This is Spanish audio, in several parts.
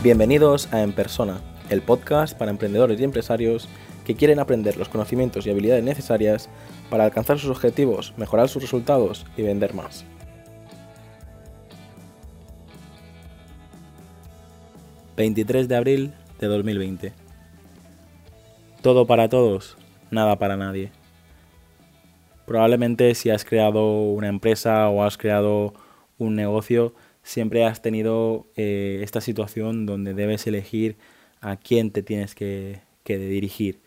Bienvenidos a En Persona, el podcast para emprendedores y empresarios que quieren aprender los conocimientos y habilidades necesarias para alcanzar sus objetivos, mejorar sus resultados y vender más. ...23 de abril de 2020... Todo para todos, nada para nadie. Probablemente si has creado una empresa o has creado un negocio, siempre has tenido eh, esta situación donde debes elegir a quién te tienes que, dirigir.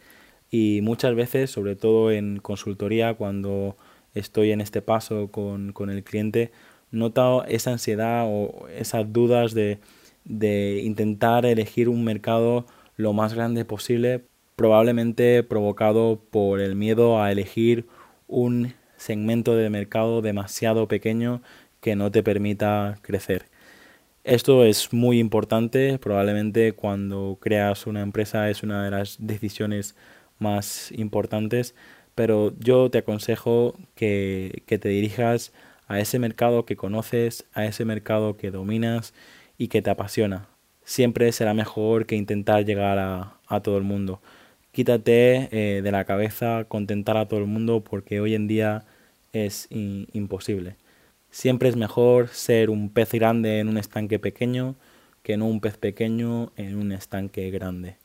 Y muchas veces, sobre todo en consultoría, cuando estoy en este paso con, el cliente, noto esa ansiedad o esas dudas de, de intentar elegir un mercado lo más grande posible, probablemente provocado por el miedo a elegir un segmento de mercado demasiado pequeño que no te permita crecer. Esto es muy importante, probablemente cuando creas una empresa es una de las decisiones más importantes, pero yo te aconsejo que, te dirijas a ese mercado que conoces, a ese mercado que dominas y que te apasiona. Siempre será mejor que intentar llegar a, todo el mundo. Quítate eh, de la cabeza contentar a todo el mundo porque hoy en día es imposible. Siempre es mejor ser un pez grande en un estanque pequeño que no un pez pequeño en un estanque grande.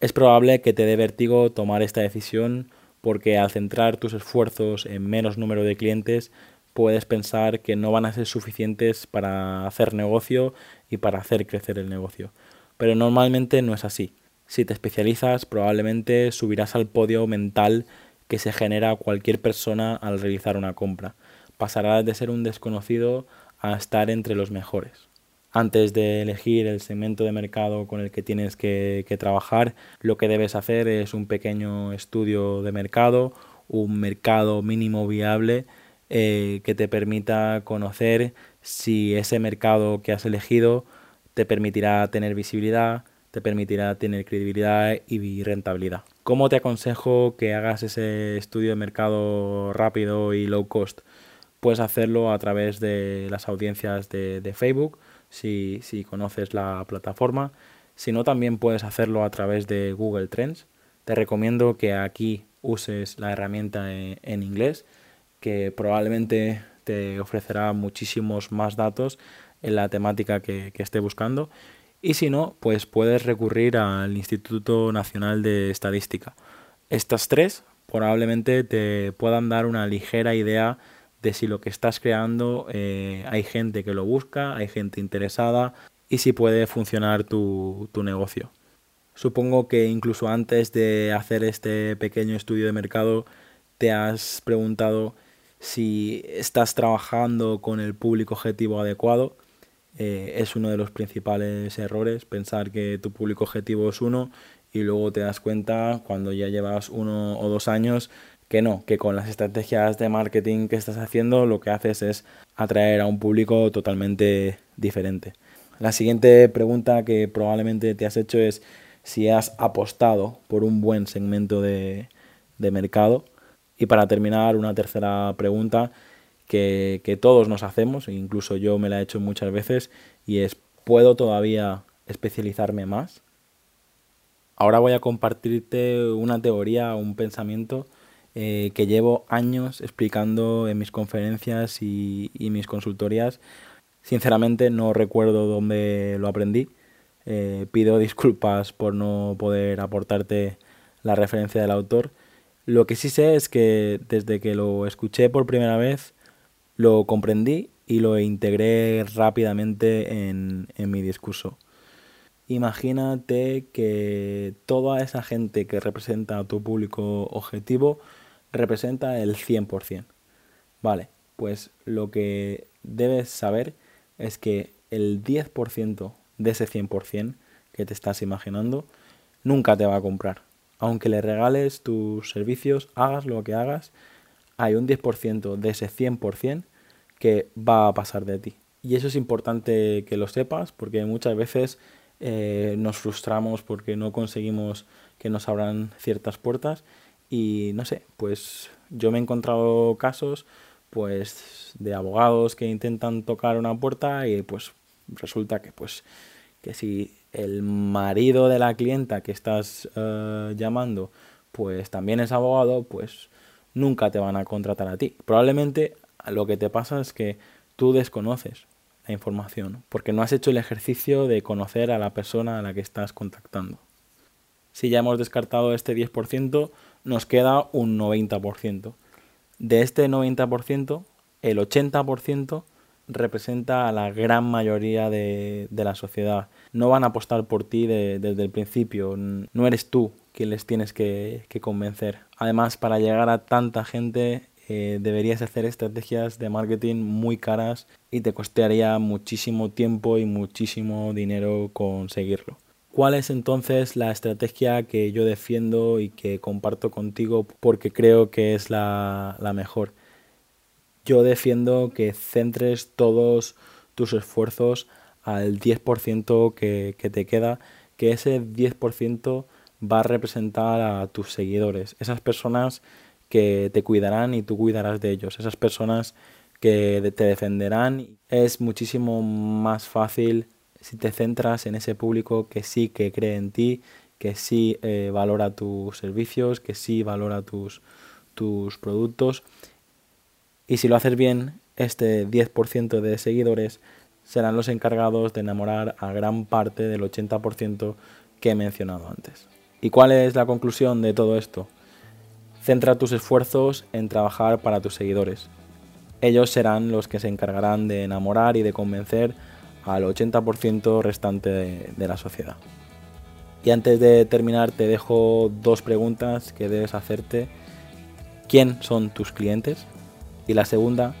Es probable que te dé vértigo tomar esta decisión porque al centrar tus esfuerzos en menos número de clientes puedes pensar que no van a ser suficientes para hacer negocio y para hacer crecer el negocio. Pero normalmente no es así. Si te especializas probablemente subirás al podio mental que se genera cualquier persona al realizar una compra pasará de ser un desconocido a estar entre los mejores. Antes de elegir el segmento de mercado con el que tienes que, trabajar, lo que debes hacer es un pequeño estudio de mercado, un mercado mínimo viable eh, que te permita conocer si ese mercado que has elegido te permitirá tener visibilidad, te permitirá tener credibilidad y rentabilidad. ¿Cómo te aconsejo que hagas ese estudio de mercado rápido y low cost? Puedes hacerlo a través de las audiencias de, Facebook, si, conoces la plataforma. Si no, también puedes hacerlo a través de Google Trends. Te recomiendo que aquí uses la herramienta en, inglés, que probablemente te ofrecerá muchísimos más datos en la temática que, que esté buscando. Y si no, pues puedes recurrir al Instituto Nacional de Estadística. Estas tres probablemente te puedan dar una ligera idea de si lo que estás creando eh, hay gente que lo busca, hay gente interesada y si puede funcionar tu, tu negocio. Supongo que incluso antes de hacer este pequeño estudio de mercado te has preguntado si estás trabajando con el público objetivo adecuado. Eh, es uno de los principales errores pensar que tu público objetivo es uno y luego te das cuenta cuando ya llevas uno o dos años que no, que con las estrategias de marketing que estás haciendo lo que haces es atraer a un público totalmente diferente. La siguiente pregunta que probablemente te has hecho es si has apostado por un buen segmento de, mercado. Y para terminar, una tercera pregunta que, que todos nos hacemos, e incluso yo me la he hecho muchas veces, y es, ¿puedo todavía especializarme más? Ahora voy a compartirte una teoría, un pensamiento eh, que llevo años explicando en mis conferencias y, mis consultorías. Sinceramente no recuerdo dónde lo aprendí. Eh, pido disculpas por no poder aportarte la referencia del autor. Lo que sí sé es que desde que lo escuché por primera vez lo comprendí y lo integré rápidamente en, en mi discurso. Imagínate que toda esa gente que representa a tu público objetivo representa el 100%. Vale, pues lo que debes saber es que el 10% de ese 100% que te estás imaginando nunca te va a comprar. Aunque le regales tus servicios, hagas lo que hagas, hay un 10% de ese 100% que va a pasar de ti. Y eso es importante que lo sepas porque muchas veces eh, nos frustramos porque no conseguimos que nos abran ciertas puertas y no sé, pues yo me he encontrado casos pues de abogados que intentan tocar una puerta y pues resulta que pues que si el marido de la clienta que estás eh, llamando pues también es abogado, pues nunca te van a contratar a ti. Probablemente lo que te pasa es que tú desconoces la información porque no has hecho el ejercicio de conocer a la persona a la que estás contactando. Si ya hemos descartado este 10%, nos queda un 90%. De este 90%, el 80% representa a la gran mayoría de, la sociedad. No van a apostar por ti desde el principio. No eres tú quien les tienes que, convencer. Además, para llegar a tanta gente eh, deberías hacer estrategias de marketing muy caras y te costaría muchísimo tiempo y muchísimo dinero conseguirlo. ¿Cuál es entonces la estrategia que yo defiendo y que comparto contigo porque creo que es la mejor? yo defiendo que centres todos tus esfuerzos al 10% que, que te queda, que ese 10% va a representar a tus seguidores, esas personas que te cuidarán y tú cuidarás de ellos, esas personas que te defenderán. Es muchísimo más fácil si te centras en ese público que sí que cree en ti, que sí eh, valora tus servicios, que sí valora tus, tus productos y si lo haces bien, este 10% de seguidores serán los encargados de enamorar a gran parte del 80% que he mencionado antes. ¿Y cuál es la conclusión de todo esto? Centra tus esfuerzos en trabajar para tus seguidores. Ellos serán los que se encargarán de enamorar y de convencer al 80% restante de, la sociedad. Y antes de terminar te dejo dos preguntas que debes hacerte. ¿Quién son tus clientes? Y la segunda,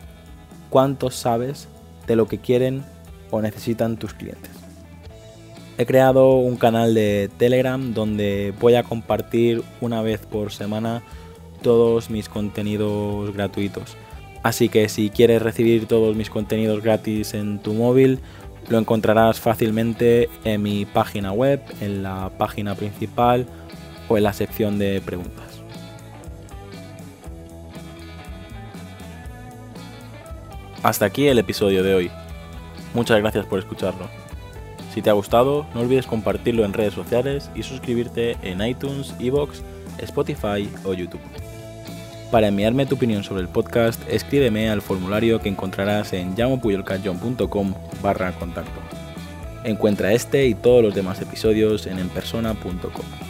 ¿cuánto sabes de lo que quieren o necesitan tus clientes? He creado un canal de Telegram donde voy a compartir una vez por semana todos mis contenidos gratuitos. Así que si quieres recibir todos mis contenidos gratis en tu móvil, lo encontrarás fácilmente en mi página web, en la página principal o en la sección de preguntas. Hasta aquí el episodio de hoy. Muchas gracias por escucharlo. Si te ha gustado, no olvides compartirlo en redes sociales y suscribirte en iTunes, Evox, Spotify o YouTube. Para enviarme tu opinión sobre el podcast, escríbeme al formulario que encontrarás en llamopuyolcayón.com barra contacto. Encuentra este y todos los demás episodios en enpersona.com.